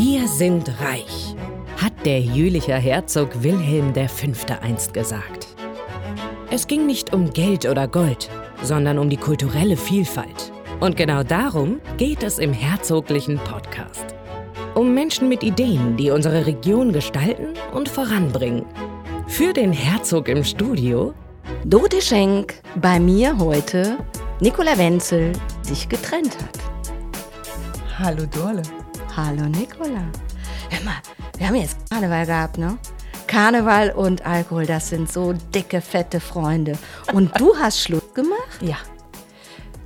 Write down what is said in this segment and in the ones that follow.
Wir sind reich, hat der jülicher Herzog Wilhelm V. einst gesagt. Es ging nicht um Geld oder Gold, sondern um die kulturelle Vielfalt. Und genau darum geht es im herzoglichen Podcast. Um Menschen mit Ideen, die unsere Region gestalten und voranbringen. Für den Herzog im Studio Dorothee Schenk, bei mir heute Nicola Wenzel, sich getrennt hat. Hallo Dorle. Hallo Nicola. Hör mal, wir haben jetzt Karneval gehabt, ne? Karneval und Alkohol, das sind so dicke, fette Freunde. Und du hast Schluss gemacht? Ja.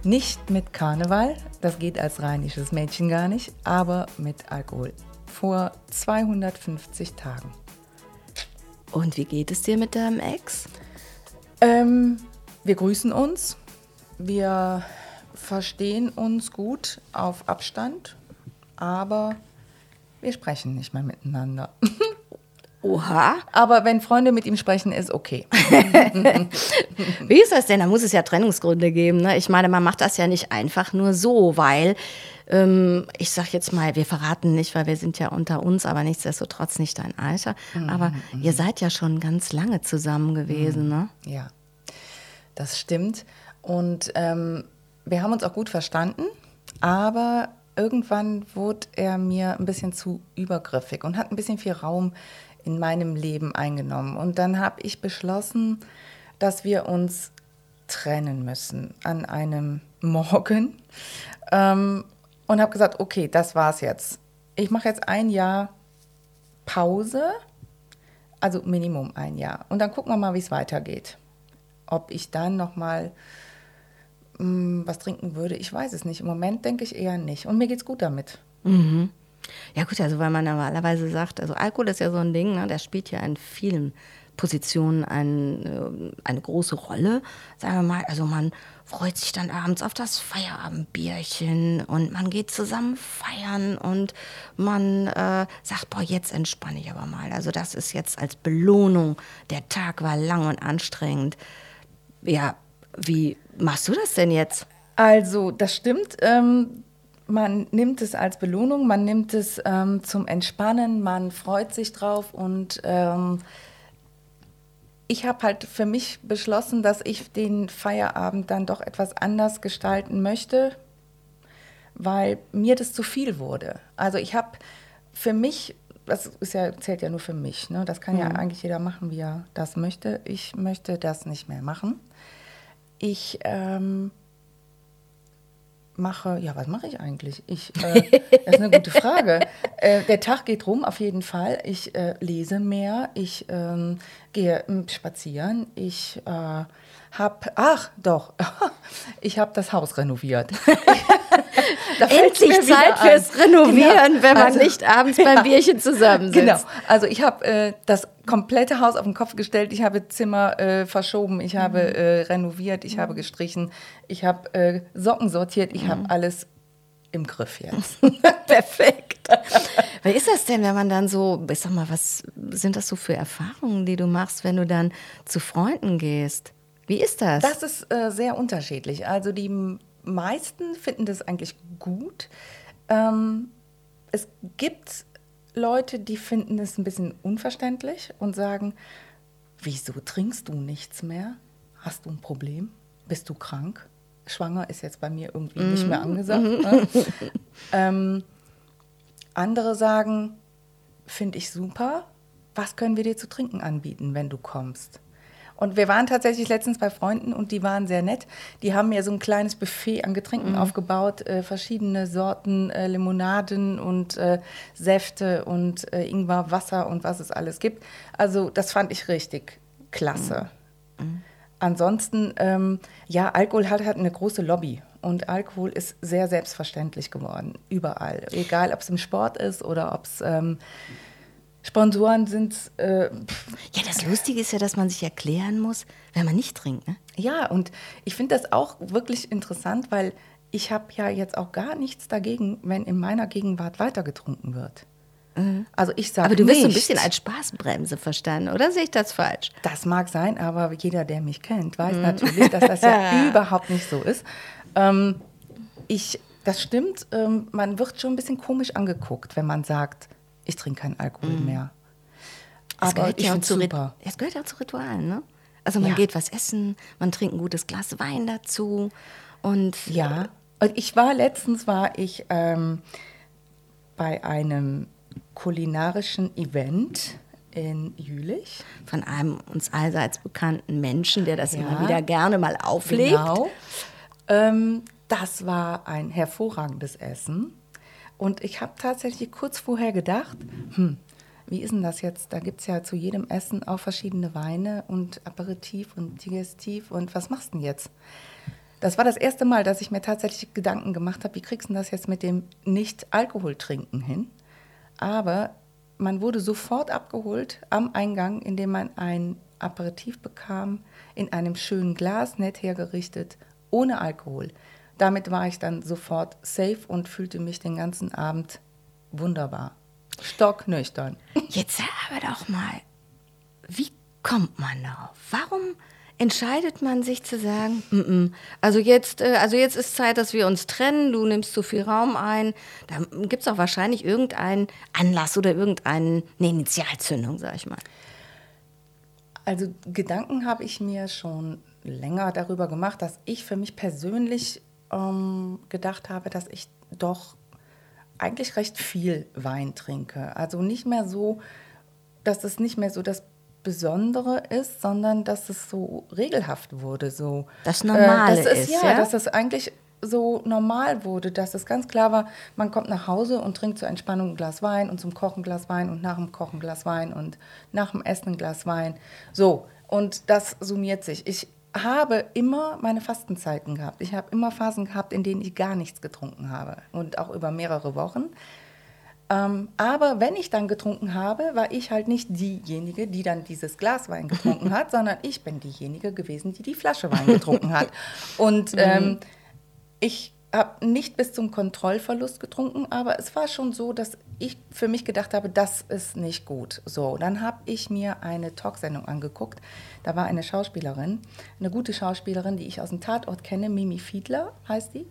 Nicht mit Karneval, das geht als rheinisches Mädchen gar nicht, aber mit Alkohol. Vor 250 Tagen. Und wie geht es dir mit deinem Ex? Ähm, wir grüßen uns. Wir verstehen uns gut auf Abstand, aber wir sprechen nicht mehr miteinander. Oha. Aber wenn Freunde mit ihm sprechen, ist okay. Wie ist das denn? Da muss es ja Trennungsgründe geben. Ne? Ich meine, man macht das ja nicht einfach nur so, weil ähm, ich sag jetzt mal, wir verraten nicht, weil wir sind ja unter uns, aber nichtsdestotrotz nicht dein Alter. Mhm, aber ihr seid ja schon ganz lange zusammen gewesen, ne? Ja, das stimmt. Und ähm, wir haben uns auch gut verstanden, aber irgendwann wurde er mir ein bisschen zu übergriffig und hat ein bisschen viel Raum in meinem Leben eingenommen. Und dann habe ich beschlossen, dass wir uns trennen müssen an einem Morgen. Ähm, und habe gesagt, okay, das war's jetzt. Ich mache jetzt ein Jahr Pause, also Minimum ein Jahr. Und dann gucken wir mal, wie es weitergeht. Ob ich dann noch mal mh, was trinken würde, ich weiß es nicht. Im Moment denke ich eher nicht. Und mir geht's gut damit. Ja gut, also weil man normalerweise sagt, also Alkohol ist ja so ein Ding, ne, der spielt ja in vielen Positionen ein, äh, eine große Rolle. Sagen wir mal, also man freut sich dann abends auf das Feierabendbierchen und man geht zusammen feiern und man äh, sagt, boah, jetzt entspanne ich aber mal. Also das ist jetzt als Belohnung. Der Tag war lang und anstrengend. Ja, wie machst du das denn jetzt? Also, das stimmt. Ähm, man nimmt es als Belohnung, man nimmt es ähm, zum Entspannen, man freut sich drauf und ähm, ich habe halt für mich beschlossen, dass ich den Feierabend dann doch etwas anders gestalten möchte, weil mir das zu viel wurde. Also ich habe für mich, das ist ja, zählt ja nur für mich, ne? das kann ja eigentlich jeder machen, wie er das möchte. Ich möchte das nicht mehr machen. Ich ähm, mache, ja, was mache ich eigentlich? Ich, äh, das ist eine gute Frage. Äh, der Tag geht rum, auf jeden Fall. Ich äh, lese mehr, ich ähm, gehe ähm, spazieren, ich äh, habe, ach doch, ich habe das Haus renoviert. Endlich Zeit fürs Renovieren, Genau. wenn man Also- nicht abends beim Bierchen zusammensitzt. Genau. Also ich habe äh, das komplette Haus auf den Kopf gestellt. Ich habe Zimmer äh, verschoben. Ich habe äh, renoviert. Ich habe gestrichen. Ich habe äh, Socken sortiert. Ich habe alles im Griff jetzt. Perfekt. Wie ist das denn, wenn man dann so, ich sag mal, was sind das so für Erfahrungen, die du machst, wenn du dann zu Freunden gehst? Wie ist das? Das ist äh, sehr unterschiedlich. Also die meisten finden das eigentlich gut. Ähm, es gibt Leute, die finden es ein bisschen unverständlich und sagen, wieso trinkst du nichts mehr? Hast du ein Problem? Bist du krank? Schwanger ist jetzt bei mir irgendwie nicht mehr angesagt. Ne? ähm, andere sagen, finde ich super. Was können wir dir zu trinken anbieten, wenn du kommst? Und wir waren tatsächlich letztens bei Freunden und die waren sehr nett. Die haben mir so ein kleines Buffet an Getränken aufgebaut, äh, verschiedene Sorten äh, Limonaden und äh, Säfte und äh, Ingwer, Wasser und was es alles gibt. Also das fand ich richtig klasse. Ansonsten, ähm, ja, Alkohol hat, hat eine große Lobby. Und Alkohol ist sehr selbstverständlich geworden, überall. Egal, ob es im Sport ist oder ob es ähm, Sponsoren sind. Äh, ja, das Lustige ist ja, dass man sich erklären muss, wenn man nicht trinkt. Ne? ja, und ich finde das auch wirklich interessant, weil ich habe ja jetzt auch gar nichts dagegen, wenn in meiner Gegenwart weitergetrunken wird. Also ich sage Aber du wirst so ein bisschen als Spaßbremse verstanden, oder sehe ich das falsch? Das mag sein, aber jeder, der mich kennt, weiß natürlich, dass das ja überhaupt nicht so ist. Ähm, ich das stimmt. Ähm, man wird schon ein bisschen komisch angeguckt, wenn man sagt, ich trinke keinen Alkohol Mhm. mehr. Es Aber gehört, ich ja zu super. es gehört ja auch zu Ritualen, ne? Also man Ja. geht was essen, man trinkt ein gutes Glas Wein dazu und Ja. Und ich war letztens war ich ähm, bei einem kulinarischen Event in Jülich. von einem uns allseits bekannten Menschen, der das Ja. immer wieder gerne mal auflegt. Genau. Ähm, das war ein hervorragendes Essen. Und ich habe tatsächlich kurz vorher gedacht, hm, wie ist denn das jetzt? Da gibt es ja zu jedem Essen auch verschiedene Weine und Aperitif und Digestiv. Und was machst du denn jetzt? Das war das erste Mal, dass ich mir tatsächlich Gedanken gemacht habe, wie kriegst du das jetzt mit dem Nicht-Alkohol-Trinken hin? Aber man wurde sofort abgeholt am Eingang, indem man ein Aperitif bekam, in einem schönen Glas, nett hergerichtet, ohne Alkohol. Damit war ich dann sofort safe und fühlte mich den ganzen Abend wunderbar. Stocknüchtern. Jetzt aber doch mal, wie kommt man darauf? Warum entscheidet man sich zu sagen, "Mm, mm, also jetzt, äh, also jetzt ist Zeit, dass wir uns trennen, du nimmst zu viel Raum ein. Da gibt es auch wahrscheinlich irgendeinen Anlass oder irgendeine eine Initialzündung, sag ich mal. Also Gedanken habe ich mir schon länger darüber gemacht, dass ich für mich persönlich ähm, gedacht habe, dass ich doch eigentlich recht viel Wein trinke. Also nicht mehr so, dass es nicht mehr so das Besondere ist, sondern dass es so regelhaft wurde. So. Das Normale äh, dass es, ist, ja, ja? dass es eigentlich so normal wurde, dass es ganz klar war, man kommt nach Hause und trinkt zur Entspannung ein Glas Wein und zum Kochen ein Glas Wein und nach dem Kochen ein Glas Wein und nach dem Essen ein Glas Wein. So, und das summiert sich. Ich habe immer meine Fastenzeiten gehabt. Ich habe immer Phasen gehabt, in denen ich gar nichts getrunken habe und auch über mehrere Wochen. Ähm, aber wenn ich dann getrunken habe, war ich halt nicht diejenige, die dann dieses Glas Wein getrunken hat, sondern ich bin diejenige gewesen, die die Flasche Wein getrunken hat. Und ähm, ich habe nicht bis zum Kontrollverlust getrunken, aber es war schon so, dass ich für mich gedacht habe, das ist nicht gut. So, dann habe ich mir eine Talksendung angeguckt. Da war eine Schauspielerin, eine gute Schauspielerin, die ich aus dem Tatort kenne, Mimi Fiedler heißt die.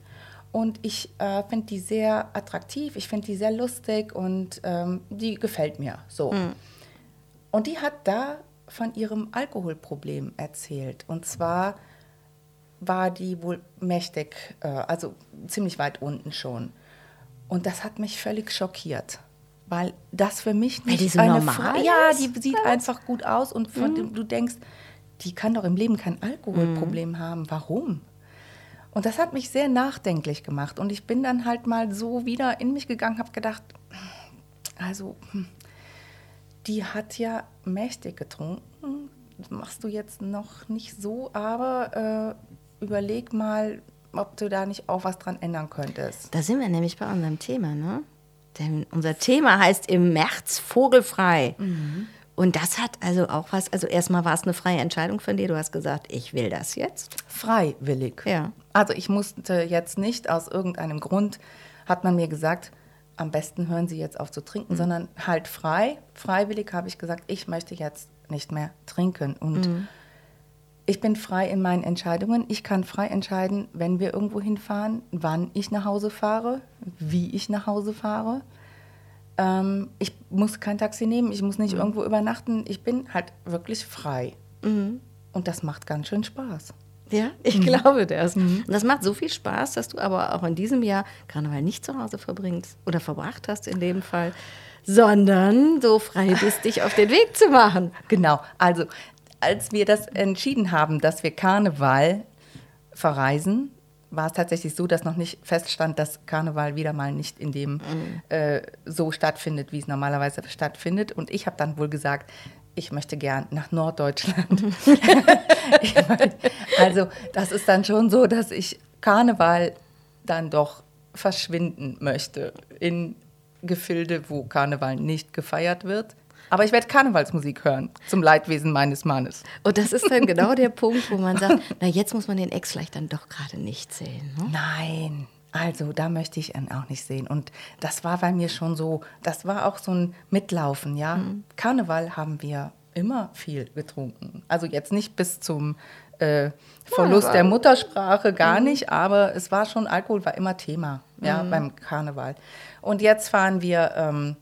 Und ich äh, finde die sehr attraktiv, ich finde die sehr lustig und ähm, die gefällt mir so. Und die hat da von ihrem Alkoholproblem erzählt. Und zwar war die wohl mächtig, äh, also ziemlich weit unten schon. Und das hat mich völlig schockiert. Weil das für mich Weil nicht die so eine normal Fra- Ja, ist, die sieht einfach gut aus und von dem du denkst, die kann doch im Leben kein Alkoholproblem haben. Warum? Und das hat mich sehr nachdenklich gemacht. Und ich bin dann halt mal so wieder in mich gegangen, habe gedacht, also, hm, die hat ja mächtig getrunken. Das machst du jetzt noch nicht so, aber äh, überleg mal, ob du da nicht auch was dran ändern könntest. Da sind wir nämlich bei unserem Thema, ne? Denn unser Thema heißt im März vogelfrei. Und das hat also auch was, also erstmal war es eine freie Entscheidung von dir. Du hast gesagt, ich will das jetzt. Freiwillig. Ja. Also ich musste jetzt nicht aus irgendeinem Grund, hat man mir gesagt, am besten hören Sie jetzt auf zu trinken, sondern halt frei. Freiwillig habe ich gesagt, ich möchte jetzt nicht mehr trinken. Und ich bin frei in meinen Entscheidungen. Ich kann frei entscheiden, wenn wir irgendwo hinfahren, wann ich nach Hause fahre, wie ich nach Hause fahre. Ähm, ich muss kein Taxi nehmen, ich muss nicht irgendwo übernachten. Ich bin halt wirklich frei. Und das macht ganz schön Spaß. Ja, ich glaube das. Und das macht so viel Spaß, dass du aber auch in diesem Jahr Karneval nicht zu Hause verbringst oder verbracht hast in dem Fall, sondern so frei bist, dich auf den Weg zu machen. Genau, also als wir das entschieden haben, dass wir Karneval verreisen, war es tatsächlich so, dass noch nicht feststand, dass Karneval wieder mal nicht in dem äh, so stattfindet, wie es normalerweise stattfindet. Und ich habe dann wohl gesagt, ich möchte gern nach Norddeutschland. Ich mein, also das ist dann schon so, dass ich Karneval dann doch verschwinden möchte in Gefilde, wo Karneval nicht gefeiert wird. Aber ich werde Karnevalsmusik hören, zum Leidwesen meines Mannes. Und das ist dann genau der Punkt, wo man sagt, na jetzt muss man den Ex vielleicht dann doch gerade nicht sehen. Ne? Nein, also da möchte ich ihn auch nicht sehen. Und das war bei mir schon so, das war auch so ein Mitlaufen, ja. Karneval haben wir immer viel getrunken. Also jetzt nicht bis zum äh, Verlust ja, der Muttersprache, gar mhm. nicht, aber es war schon, Alkohol war immer Thema, ja, mhm. beim Karneval. Und jetzt fahren wir ähm,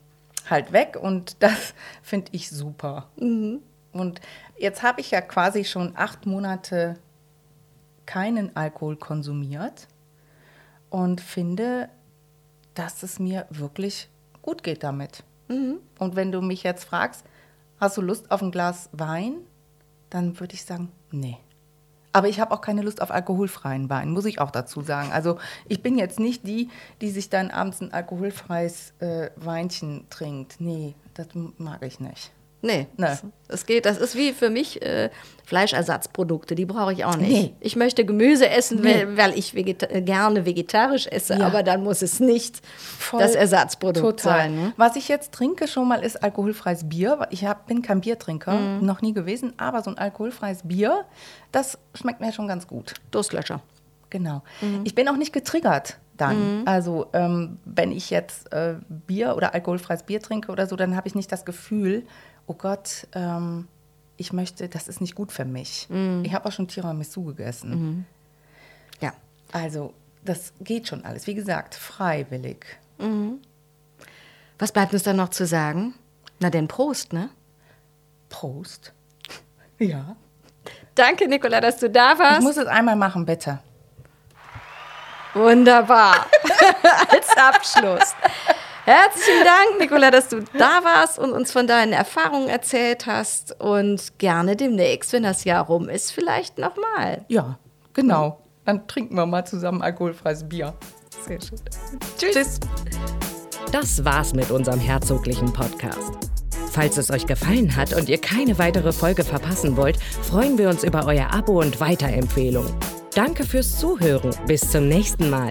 halt weg und das finde ich super. Mhm. Und jetzt habe ich ja quasi schon acht Monate keinen Alkohol konsumiert und finde, dass es mir wirklich gut geht damit. Mhm. Und wenn du mich jetzt fragst, hast du Lust auf ein Glas Wein? Dann würde ich sagen, nee. Aber ich habe auch keine Lust auf alkoholfreien Wein, muss ich auch dazu sagen. Also ich bin jetzt nicht die, die sich dann abends ein alkoholfreies äh, Weinchen trinkt. Nee, das mag ich nicht. Nee, nee. Das, das, geht. Das ist wie für mich äh, Fleischersatzprodukte, die brauche ich auch nicht. Nee. Ich möchte Gemüse essen, nee. weil, weil, ich vegeta gerne vegetarisch esse, ja. aber dann muss es nicht Voll das Ersatzprodukt total. sein. Ne? Was ich jetzt trinke schon mal ist alkoholfreies Bier. Ich hab, bin kein Biertrinker, mhm. noch nie gewesen, aber so ein alkoholfreies Bier, das schmeckt mir schon ganz gut. Durstlöscher. Genau. Mhm. Ich bin auch nicht getriggert dann. Mhm. Also ähm, wenn ich jetzt äh, Bier oder alkoholfreies Bier trinke oder so, dann habe ich nicht das Gefühl, oh Gott, ähm, ich möchte, das ist nicht gut für mich. Mhm. Ich habe auch schon Tiramisu gegessen. Mhm. Ja. Also, das geht schon alles. Wie gesagt, freiwillig. Mhm. Was bleibt uns dann noch zu sagen? Na denn Prost, ne? Prost. Ja. Danke, Nicola, dass du da warst. Ich muss es einmal machen, bitte. Wunderbar. Als Abschluss. Herzlichen Dank, Nicola, dass du da warst und uns von deinen Erfahrungen erzählt hast. Und gerne demnächst, wenn das Jahr rum ist, vielleicht nochmal. Ja, genau. Dann trinken wir mal zusammen alkoholfreies Bier. Sehr schön. Tschüss. Tschüss. Das war's mit unserem herzoglichen Podcast. Falls es euch gefallen hat und ihr keine weitere Folge verpassen wollt, freuen wir uns über euer Abo und Weiterempfehlung. Danke fürs Zuhören. Bis zum nächsten Mal.